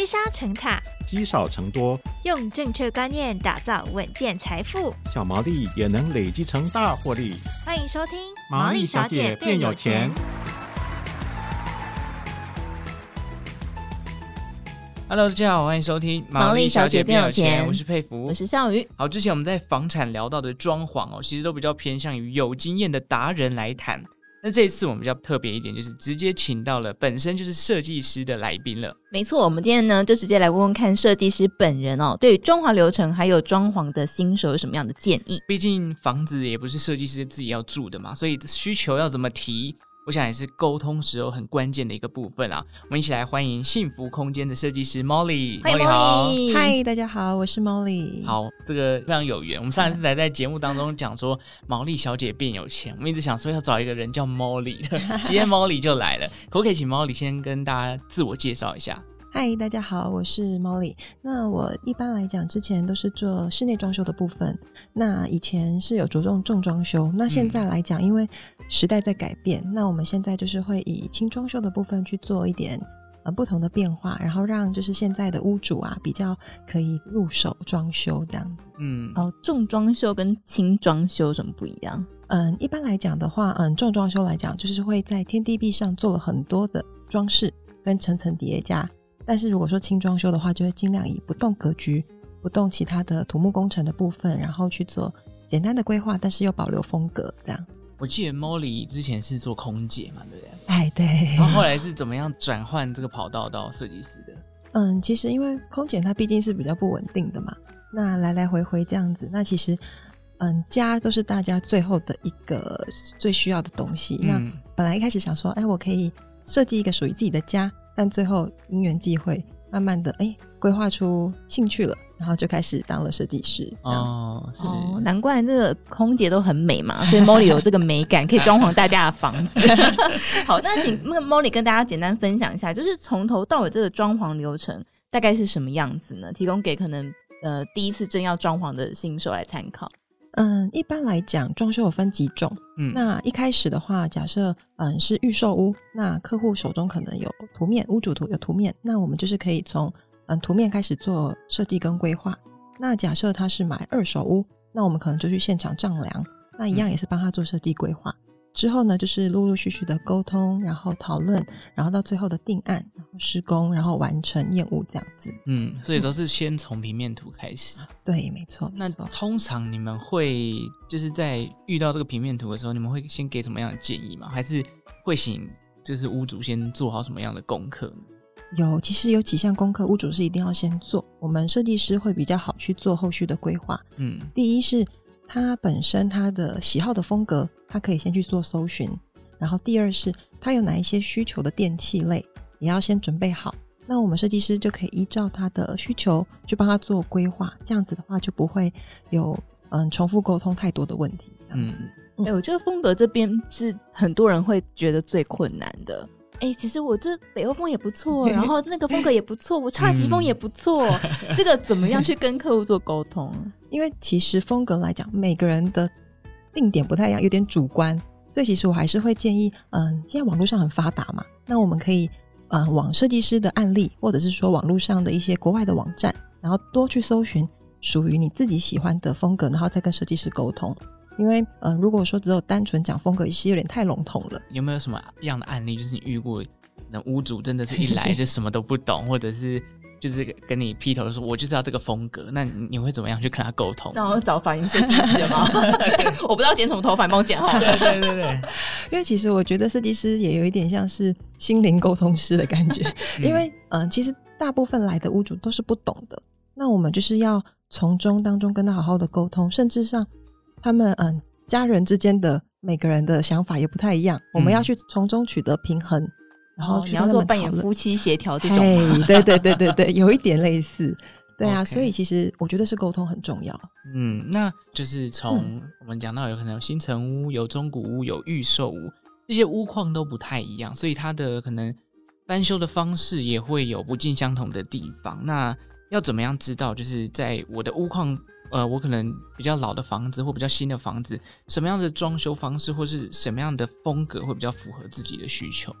积沙成塔，积少成多，用正确观念打造稳健财富，小毛利也能累积成大获利。欢迎收听《毛利小姐变有钱》。Hello，大家好，欢迎收听《毛利小姐变有钱》，我是佩服，我是笑鱼。好，之前我们在房产聊到的装潢哦，其实都比较偏向于有经验的达人来谈。那这一次我们比较特别一点，就是直接请到了本身就是设计师的来宾了。没错，我们今天呢就直接来问问看设计师本人哦，对于装潢流程还有装潢的新手有什么样的建议？毕竟房子也不是设计师自己要住的嘛，所以需求要怎么提？我想也是沟通时候很关键的一个部分啊！我们一起来欢迎幸福空间的设计师 Molly。Molly 好，嗨，大家好，我是 Molly。好，这个非常有缘。我们上一次才在节目当中讲说毛利小姐变有钱，我们一直想说要找一个人叫 Molly，今天 Molly 就来了。可不可以请 Molly 先跟大家自我介绍一下？嗨，大家好，我是 Molly。那我一般来讲，之前都是做室内装修的部分。那以前是有着重重装修，那现在来讲，嗯、因为时代在改变，那我们现在就是会以轻装修的部分去做一点呃不同的变化，然后让就是现在的屋主啊比较可以入手装修这样子。嗯，哦，重装修跟轻装修有什么不一样？嗯，一般来讲的话，嗯，重装修来讲就是会在天地壁上做了很多的装饰跟层层叠加。但是如果说轻装修的话，就会尽量以不动格局、不动其他的土木工程的部分，然后去做简单的规划，但是又保留风格这样。我记得 Molly 之前是做空姐嘛，对不对？哎，对。然后后来是怎么样转换这个跑道到设计师的？嗯，其实因为空姐她毕竟是比较不稳定的嘛，那来来回回这样子，那其实嗯，家都是大家最后的一个最需要的东西。嗯、那本来一开始想说，哎，我可以设计一个属于自己的家。但最后因缘际会，慢慢的哎，规划出兴趣了，然后就开始当了设计师。哦，是哦，难怪这个空姐都很美嘛，所以 Molly 有这个美感，可以装潢大家的房子。好，那请那个 Molly 跟大家简单分享一下，就是从头到尾这个装潢流程大概是什么样子呢？提供给可能呃第一次正要装潢的新手来参考。嗯，一般来讲，装修有分几种。嗯，那一开始的话，假设嗯是预售屋，那客户手中可能有图面，屋主图有图面，那我们就是可以从嗯图面开始做设计跟规划。那假设他是买二手屋，那我们可能就去现场丈量，那一样也是帮他做设计规划。嗯之后呢，就是陆陆续续的沟通，然后讨论，然后到最后的定案，然后施工，然后完成验屋这样子。嗯，所以都是先从平面图开始。对，没错。那通常你们会就是在遇到这个平面图的时候，你们会先给什么样的建议吗？还是会请就是屋主先做好什么样的功课呢？有，其实有几项功课，屋主是一定要先做，我们设计师会比较好去做后续的规划。嗯，第一是。他本身他的喜好的风格，他可以先去做搜寻。然后第二是，他有哪一些需求的电器类，也要先准备好。那我们设计师就可以依照他的需求去帮他做规划。这样子的话，就不会有嗯重复沟通太多的问题。这样子，哎、嗯欸，我觉得风格这边是很多人会觉得最困难的。哎、欸，其实我这北欧风也不错，然后那个风格也不错，我侘寂风也不错。嗯、这个怎么样去跟客户做沟通？因为其实风格来讲，每个人的定点不太一样，有点主观，所以其实我还是会建议，嗯，现在网络上很发达嘛，那我们可以，嗯，往设计师的案例，或者是说网络上的一些国外的网站，然后多去搜寻属于你自己喜欢的风格，然后再跟设计师沟通。因为，嗯，如果说只有单纯讲风格，其实有点太笼统了。有没有什么样的案例，就是你遇过，那屋主真的是一来就什么都不懂，或者是？就是跟你劈头说，我就是要这个风格，那你会怎么样去跟他沟通？然后找发型设计师吗？我不知道剪什么头发，帮我剪好。对对对对，因为其实我觉得设计师也有一点像是心灵沟通师的感觉，因为嗯、呃，其实大部分来的屋主都是不懂的，那我们就是要从中当中跟他好好的沟通，甚至上他们嗯、呃、家人之间的每个人的想法也不太一样，我们要去从中取得平衡。然后你要做扮演夫妻协调这种，对对对对对，有一点类似，对啊，Okay. 所以其实我觉得是沟通很重要。嗯，那就是从我们讲到有可能有新城屋、有中古屋、有预售屋，这些屋况都不太一样，所以它的可能翻修的方式也会有不尽相同的地方。那要怎么样知道，就是在我的屋况，呃，我可能比较老的房子或比较新的房子，什么样的装修方式或是什么样的风格会比较符合自己的需求？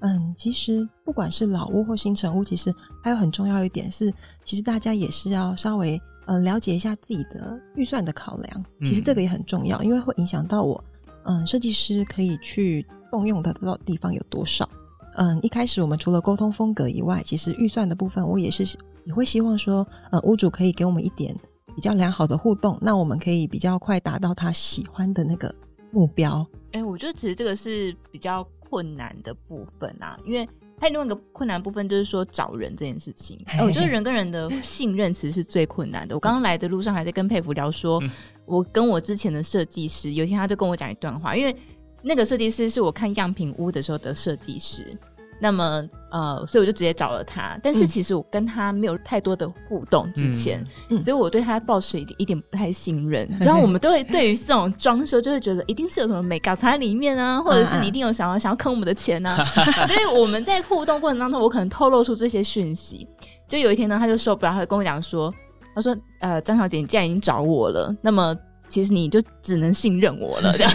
嗯，其实不管是老屋或新城屋，其实还有很重要一点是，其实大家也是要稍微呃了解一下自己的预算的考量。其实这个也很重要，因为会影响到我嗯设计师可以去动用的到地方有多少。嗯，一开始我们除了沟通风格以外，其实预算的部分我也是也会希望说，呃，屋主可以给我们一点比较良好的互动，那我们可以比较快达到他喜欢的那个目标。哎、欸，我觉得其实这个是比较。困难的部分啊，因为还有另外一个困难部分，就是说找人这件事情。哎，我觉得人跟人的信任其实是最困难的。我刚刚来的路上还在跟佩服聊说，我跟我之前的设计师，有一天他就跟我讲一段话，因为那个设计师是我看样品屋的时候的设计师。那么，呃，所以我就直接找了他。但是其实我跟他没有太多的互动之前，嗯、所以我对他抱持一点一点不太信任。然、嗯、后我们都会对于这种装修，就会觉得一定是有什么美搞藏在里面啊，或者是你一定有想要想要坑我们的钱啊。所以我们在互动过程当中，我可能透露出这些讯息。就有一天呢，他就受不了，他就跟我讲说：“他说，呃，张小姐，你既然已经找我了，那么。”其实你就只能信任我了，这样。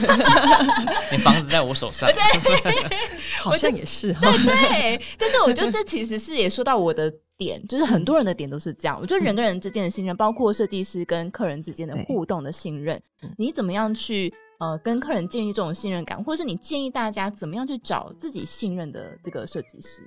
你房子在我手上，对，好像也是。对对，但是我觉得这其实是也说到我的点，就是很多人的点都是这样。我觉得人跟人之间的信任，包括设计师跟客人之间的互动的信任，你怎么样去呃跟客人建立这种信任感，或者是你建议大家怎么样去找自己信任的这个设计师？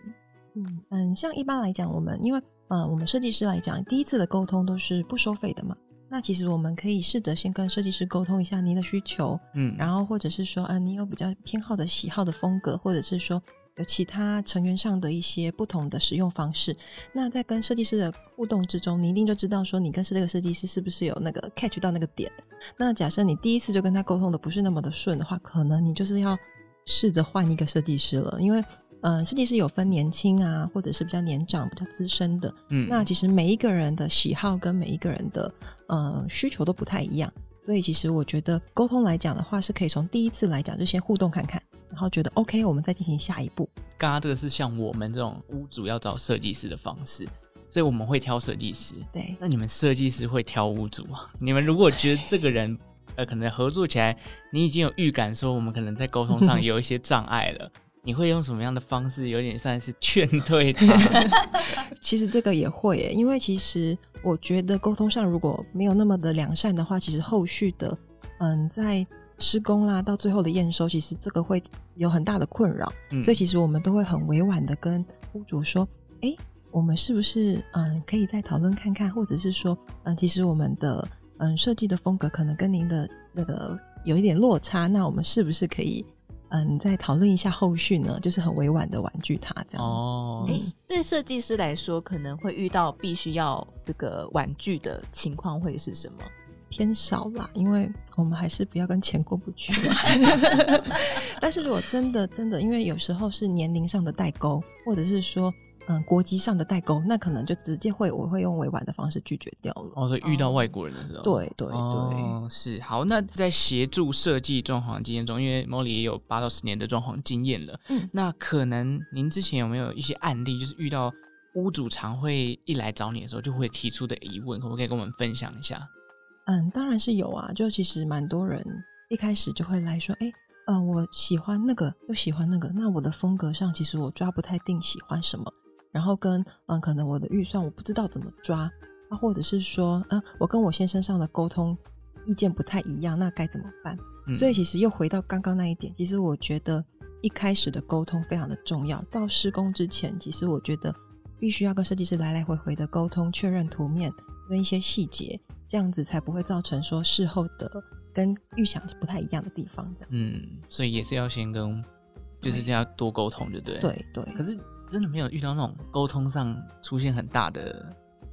嗯嗯，像一般来讲，我们因为呃我们设计师来讲，第一次的沟通都是不收费的嘛。那其实我们可以试着先跟设计师沟通一下您的需求，嗯，然后或者是说，啊，你有比较偏好的喜好的风格，或者是说有其他成员上的一些不同的使用方式。那在跟设计师的互动之中，你一定就知道说，你跟这个设计师是不是有那个 catch 到那个点。那假设你第一次就跟他沟通的不是那么的顺的话，可能你就是要试着换一个设计师了，因为。嗯，设计师有分年轻啊，或者是比较年长、比较资深的。嗯，那其实每一个人的喜好跟每一个人的呃需求都不太一样，所以其实我觉得沟通来讲的话，是可以从第一次来讲就先互动看看，然后觉得 OK，我们再进行下一步。刚刚这个是像我们这种屋主要找设计师的方式，所以我们会挑设计师。对，那你们设计师会挑屋主吗？你们如果觉得这个人呃可能合作起来，你已经有预感说我们可能在沟通上 有一些障碍了。你会用什么样的方式，有点算是劝退他？其实这个也会耶，因为其实我觉得沟通上如果没有那么的良善的话，其实后续的嗯，在施工啦到最后的验收，其实这个会有很大的困扰。嗯，所以其实我们都会很委婉的跟屋主说：“哎，我们是不是嗯可以再讨论看看，或者是说嗯，其实我们的嗯设计的风格可能跟您的那个有一点落差，那我们是不是可以？”嗯，再讨论一下后续呢，就是很委婉的婉拒他这样子。哦，哎、欸，对设计师来说，可能会遇到必须要这个婉拒的情况会是什么？偏少啦，因为我们还是不要跟钱过不去。但是如果真的真的，因为有时候是年龄上的代沟，或者是说。嗯，国籍上的代沟，那可能就直接会，我会用委婉的方式拒绝掉了。哦，所以遇到外国人的时候，哦、对对对、哦，是好。那在协助设计装潢经验中，因为 Molly 也有八到十年的装潢经验了，嗯，那可能您之前有没有一些案例，就是遇到屋主常会一来找你的时候，就会提出的疑问，可不可以跟我们分享一下？嗯，当然是有啊，就其实蛮多人一开始就会来说，哎，嗯，我喜欢那个，又喜欢那个，那我的风格上，其实我抓不太定喜欢什么。然后跟嗯，可能我的预算我不知道怎么抓，啊，或者是说，嗯，我跟我先生上的沟通意见不太一样，那该怎么办？嗯。所以其实又回到刚刚那一点，其实我觉得一开始的沟通非常的重要。到施工之前，其实我觉得必须要跟设计师来来回回的沟通，确认图面跟一些细节，这样子才不会造成说事后的跟预想不太一样的地方。这样，嗯，所以也是要先跟，就是这样多沟通，对不对？对对。可是。真的没有遇到那种沟通上出现很大的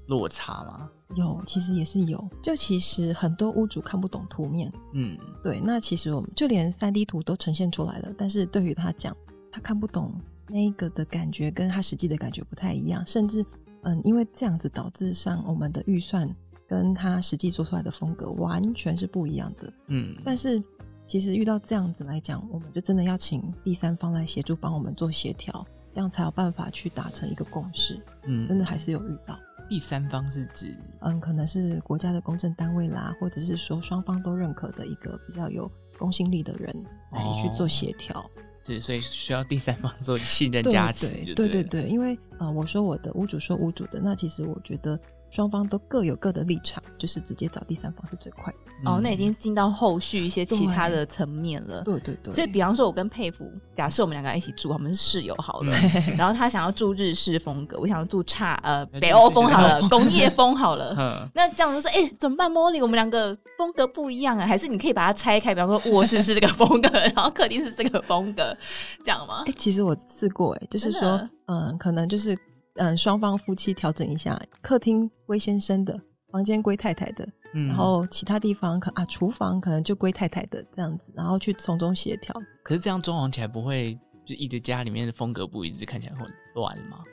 落差吗？有，其实也是有。就其实很多屋主看不懂图面，嗯，对。那其实我们就连三 D 图都呈现出来了，但是对于他讲，他看不懂那个的感觉，跟他实际的感觉不太一样。甚至，嗯，因为这样子导致上我们的预算跟他实际做出来的风格完全是不一样的。嗯，但是其实遇到这样子来讲，我们就真的要请第三方来协助帮我们做协调。这样才有办法去达成一个共识。嗯，真的还是有遇到。第三方是指，嗯，可能是国家的公证单位啦，或者是说双方都认可的一个比较有公信力的人来去做协调。是，所以需要第三方做信任加持对，对对对，因为呃，我说我的，屋主说屋主的，那其实我觉得。双方都各有各的立场，就是直接找第三方是最快的。哦，那已经进到后续一些其他的层面了。对对对。所以，比方说，我跟佩服，假设我们两个一起住，我们是室友好了。嗯、然后他想要住日式风格，我想要住差呃北欧风好了，工业风好了。嗯。那这样就说，哎、欸，怎么办？Molly，我们两个风格不一样啊，还是你可以把它拆开？比方说，卧室是这个风格，然后客厅是这个风格，这样吗？哎、欸，其实我试过、欸，哎，就是说，嗯，可能就是。嗯，双方夫妻调整一下，客厅归先生的，房间归太太的，嗯，然后其他地方可啊，厨房可能就归太太的这样子，然后去从中协调。可是这样装潢起来不会就一直家里面的风格不一致，看起来很乱吗？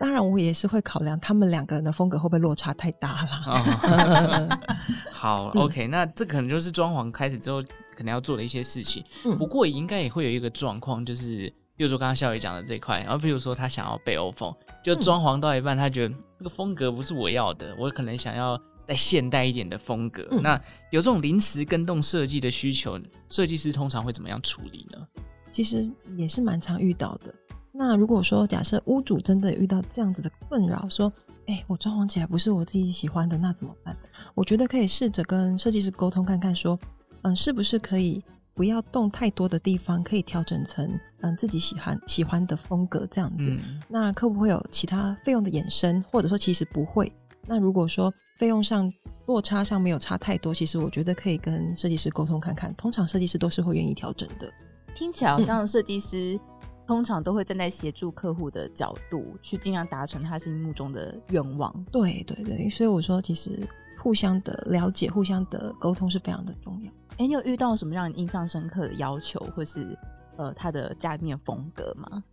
当然，我也是会考量他们两个人的风格会不会落差太大了。哦、好，OK，那这可能就是装潢开始之后可能要做的一些事情。嗯、不过应该也会有一个状况，就是。比如说刚刚笑宇讲的这块，然后比如说他想要北欧风，就装潢到一半，他觉得这个风格不是我要的，我可能想要再现代一点的风格。嗯、那有这种临时跟动设计的需求，设计师通常会怎么样处理呢？其实也是蛮常遇到的。那如果说假设屋主真的遇到这样子的困扰，说，哎、欸，我装潢起来不是我自己喜欢的，那怎么办？我觉得可以试着跟设计师沟通看看，说，嗯，是不是可以？不要动太多的地方，可以调整成嗯自己喜欢喜欢的风格这样子。嗯、那会不会有其他费用的衍生，或者说其实不会？那如果说费用上落差上没有差太多，其实我觉得可以跟设计师沟通看看。通常设计师都是会愿意调整的。听起来好像设计师、嗯、通常都会站在协助客户的角度，去尽量达成他心目中的愿望。对对对，所以我说其实互相的了解、互相的沟通是非常的重要。哎，你有遇到什么让你印象深刻的要求，或是呃他的家里面风格吗？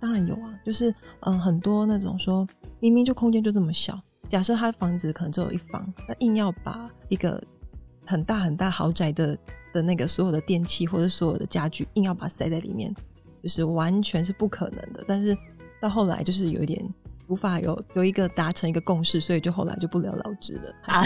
当然有啊，就是嗯、呃、很多那种说明明就空间就这么小，假设他房子可能只有一房，那硬要把一个很大很大豪宅的的那个所有的电器或者所有的家具硬要把它塞在里面，就是完全是不可能的。但是到后来就是有一点。无法有有一个达成一个共识，所以就后来就不了了之了，啊、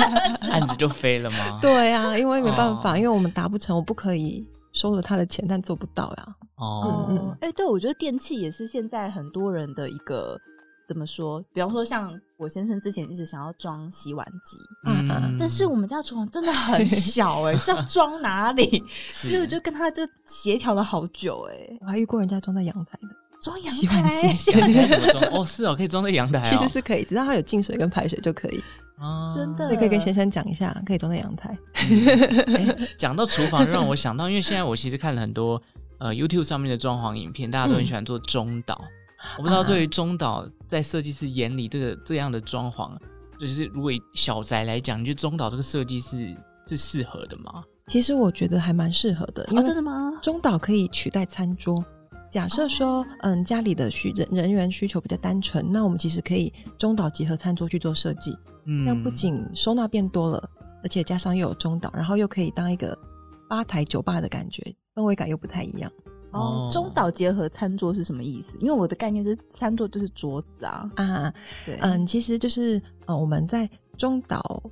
案子就飞了吗？对啊，因为没办法，哦、因为我们达不成，我不可以收了他的钱，但做不到呀。哦，嗯嗯，哎，对，我觉得电器也是现在很多人的一个怎么说？比方说，像我先生之前一直想要装洗碗机，嗯，嗯，但是我们家厨房真的很小，哎，是要装哪里？所以我就跟他就协调了好久，哎，我还遇过人家装在阳台的。装阳台，哦，是哦，可以装在阳台，其实是可以，只要它有进水跟排水就可以。啊，真的，所以可以跟先生讲一下，可以装在阳台。讲到厨房，就让我想到，因为现在我其实看了很多呃 YouTube 上面的装潢影片，大家都很喜欢做中岛。我不知道对于中岛在设计师眼里，这个这样的装潢，就是如果小宅来讲，你觉得中岛这个设计是是适合的吗？其实我觉得还蛮适合的。因为，真的吗？中岛可以取代餐桌。假设说，嗯，家里的需人人员需求比较单纯，那我们其实可以中岛结合餐桌去做设计，嗯，这样不仅收纳变多了，而且加上又有中岛，然后又可以当一个吧台酒吧的感觉，氛围感又不太一样。哦，中岛结合餐桌是什么意思？因为我的概念就是餐桌就是桌子啊。啊，对，嗯，其实就是呃，我们在中岛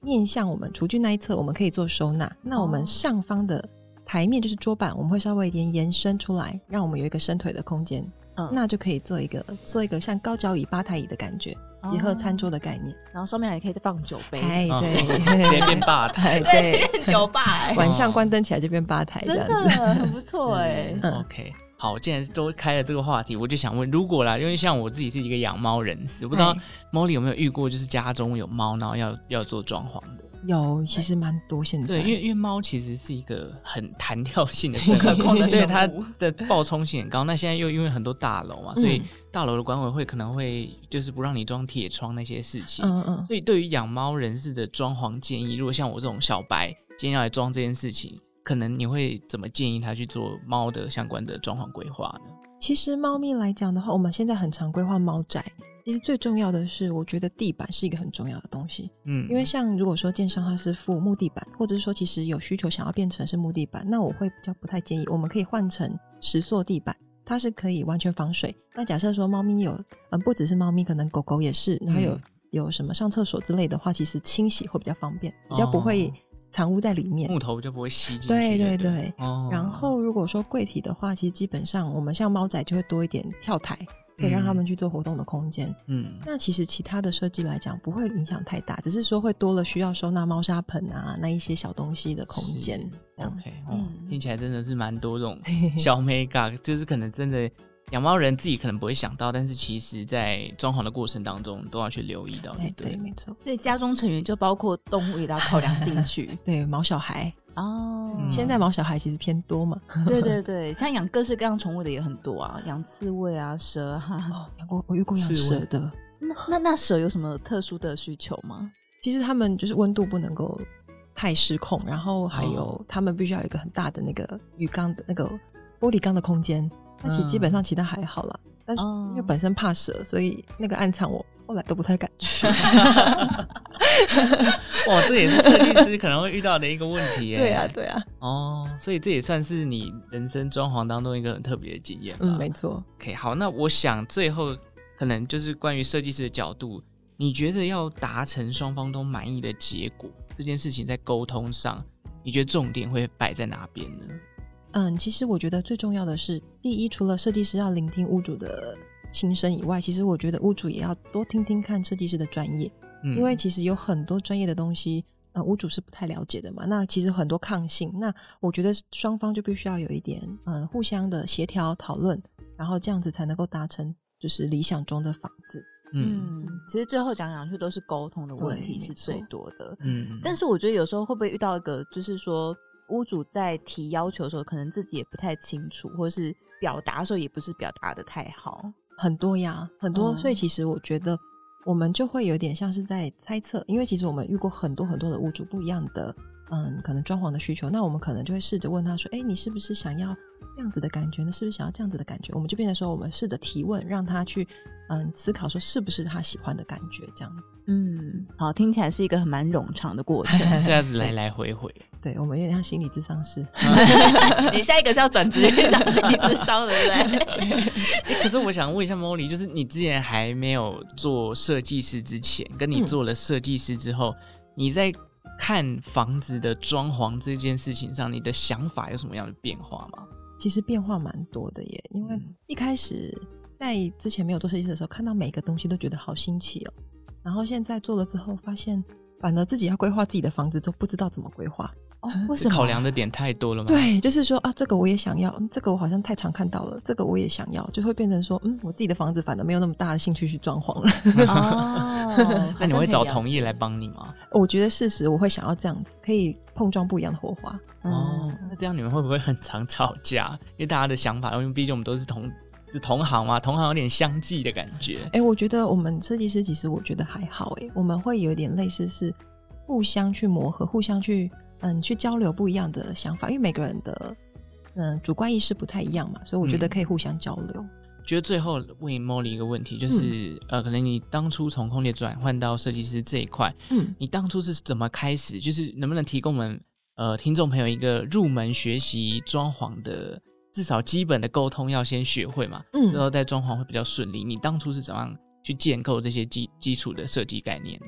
面向我们厨具那一侧，我们可以做收纳，那我们上方的。台面就是桌板，我们会稍微一点延伸出来，让我们有一个伸腿的空间，嗯，那就可以做一个做一个像高脚椅、吧台椅的感觉，结合餐桌的概念，然后上面还可以再放酒杯，哎，对，直接变吧台，对，变酒吧，晚上关灯起来就变吧台，这样子，很不错哎。OK，好，既然都开了这个话题，我就想问，如果啦，因为像我自己是一个养猫人士，我不知道 Molly 有没有遇过，就是家中有猫，然后要要做装潢的。有，其实蛮多。现在对，因为因为猫其实是一个很弹跳性的生物，不可控的，所以它的暴冲性很高。那现在又因为很多大楼嘛，所以大楼的管委会可能会就是不让你装铁窗那些事情。嗯嗯。所以对于养猫人士的装潢建议，如果像我这种小白今天要来装这件事情，可能你会怎么建议他去做猫的相关的装潢规划呢？其实猫咪来讲的话，我们现在很常规划猫宅。其实最重要的是，我觉得地板是一个很重要的东西。嗯，因为像如果说建商它是附木地板，或者是说其实有需求想要变成是木地板，那我会比较不太建议。我们可以换成石塑地板，它是可以完全防水。那假设说猫咪有，嗯，不只是猫咪，可能狗狗也是，然后有有什么上厕所之类的话，其实清洗会比较方便，比较不会藏污在里面，木头就不会吸进去。对对对。哦。然后如果说柜体的话，其实基本上我们像猫仔就会多一点跳台，可以让他们去做活动的空间。嗯。那其实其他的设计来讲不会影响太大，只是说会多了需要收纳猫砂盆啊那一些小东西的空间。OK，嗯，听起来真的是蛮多这种 小美感，就是可能真的。养猫人自己可能不会想到，但是其实，在装潢的过程当中都要去留意到。对，对，没错。所以家中成员就包括动物也要考量进去。对，毛小孩哦，嗯、现在毛小孩其实偏多嘛。对对对，像养各式各样宠物的也很多啊，养刺猬啊、蛇啊。哦，养过，我遇过养蛇的。那那那蛇有什么特殊的需求吗？其实他们就是温度不能够太失控，然后还有他们必须要有一个很大的那个鱼缸的那个玻璃缸的空间。那其实基本上其他还好啦，嗯、但是因为本身怕蛇，所以那个暗场我后来都不太敢去。哇，这也是设计师可能会遇到的一个问题 耶。对啊，对啊。哦，所以这也算是你人生装潢当中一个很特别的经验。嗯，没错。OK，好，那我想最后可能就是关于设计师的角度，你觉得要达成双方都满意的结果，这件事情在沟通上，你觉得重点会摆在哪边呢？嗯，其实我觉得最重要的是，第一，除了设计师要聆听屋主的心声以外，其实我觉得屋主也要多听听看设计师的专业，嗯，因为其实有很多专业的东西，呃，屋主是不太了解的嘛。那其实很多抗性，那我觉得双方就必须要有一点，嗯，互相的协调讨论，然后这样子才能够达成就是理想中的房子。嗯，其实最后讲讲去都是沟通的问题是最多的。嗯，但是我觉得有时候会不会遇到一个，就是说。屋主在提要求的时候，可能自己也不太清楚，或者是表达的时候也不是表达的太好，很多呀，很多。嗯、所以其实我觉得我们就会有点像是在猜测，因为其实我们遇过很多很多的屋主不一样的，嗯，可能装潢的需求，那我们可能就会试着问他说：“哎，你是不是想要这样子的感觉呢？是不是想要这样子的感觉？”我们就变成说，我们试着提问，让他去嗯思考说是不是他喜欢的感觉这样。嗯，好，听起来是一个很蛮冗长的过程，这样子来来回回。对，我们有点像心理智商师。你下一个是要转职业上心理智商的，对不对？可是我想问一下 Molly，就是你之前还没有做设计师之前，跟你做了设计师之后，嗯、你在看房子的装潢这件事情上，你的想法有什么样的变化吗？其实变化蛮多的耶，因为一开始在之前没有做设计师的时候，看到每个东西都觉得好新奇哦。然后现在做了之后，发现反而自己要规划自己的房子都不知道怎么规划哦。为什么？考量的点太多了吗？对，就是说啊，这个我也想要，这个我好像太常看到了，这个我也想要，就会变成说，嗯，我自己的房子反而没有那么大的兴趣去装潢了。哦，那你会找同业来帮你吗？我觉得事实我会想要这样子，可以碰撞不一样的火花。哦，那这样你们会不会很常吵架？因为大家的想法，因为毕竟我们都是同。是同行嘛，同行有点相继的感觉。哎、欸，我觉得我们设计师其实我觉得还好，哎，我们会有点类似是互相去磨合，互相去嗯去交流不一样的想法，因为每个人的嗯主观意识不太一样嘛，所以我觉得可以互相交流。嗯、觉得最后问 Molly 一个问题，就是、嗯、呃，可能你当初从空姐转换到设计师这一块，嗯，你当初是怎么开始？就是能不能提供我们呃听众朋友一个入门学习装潢的？至少基本的沟通要先学会嘛，嗯，之后再装潢会比较顺利。你当初是怎样去建构这些基基础的设计概念呢？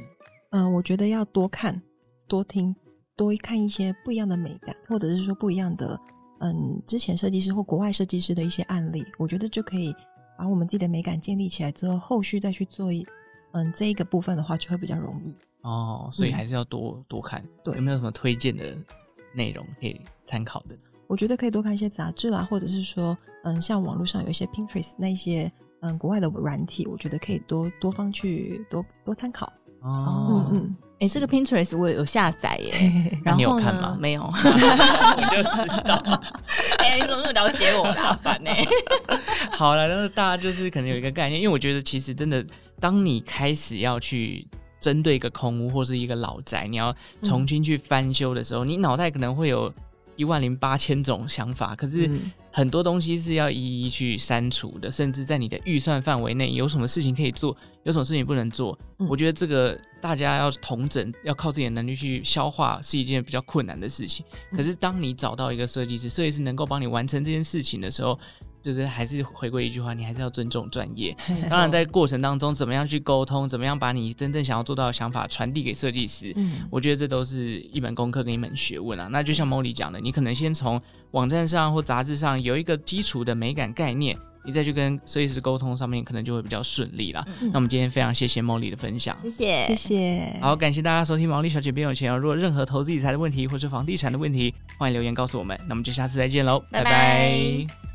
嗯、呃，我觉得要多看、多听、多看一些不一样的美感，或者是说不一样的，嗯，之前设计师或国外设计师的一些案例，我觉得就可以把我们自己的美感建立起来之后，后续再去做一，嗯，这一个部分的话就会比较容易。哦，所以还是要多、嗯、多看。对，有没有什么推荐的内容可以参考的？我觉得可以多看一些杂志啦，或者是说，嗯，像网络上有一些 Pinterest 那一些，嗯，国外的软体，我觉得可以多多方去多多参考。哦，嗯嗯，哎、欸，这个 Pinterest 我有下载耶，然后你有看吗？没有，你就知道。哎、欸，你怎么那么了解我？麻烦呢。好了，那大家就是可能有一个概念，因为我觉得其实真的，当你开始要去针对一个空屋或是一个老宅，你要重新去翻修的时候，嗯、你脑袋可能会有。一万零八千种想法，可是很多东西是要一一去删除的，甚至在你的预算范围内，有什么事情可以做，有什么事情不能做。嗯、我觉得这个大家要同整，要靠自己的能力去消化，是一件比较困难的事情。可是当你找到一个设计师，设计师能够帮你完成这件事情的时候，就是还是回归一句话，你还是要尊重专业。当然，在过程当中，怎么样去沟通，怎么样把你真正想要做到的想法传递给设计师，嗯，我觉得这都是一门功课跟一门学问啊。那就像 Molly 讲的，你可能先从网站上或杂志上有一个基础的美感概念，你再去跟设计师沟通，上面可能就会比较顺利了。嗯、那我们今天非常谢谢 Molly 的分享，谢谢，谢谢。好，感谢大家收听毛利小姐变有钱哦。如果任何投资理财的问题或是房地产的问题，欢迎留言告诉我们。那我们就下次再见喽，拜拜。拜拜。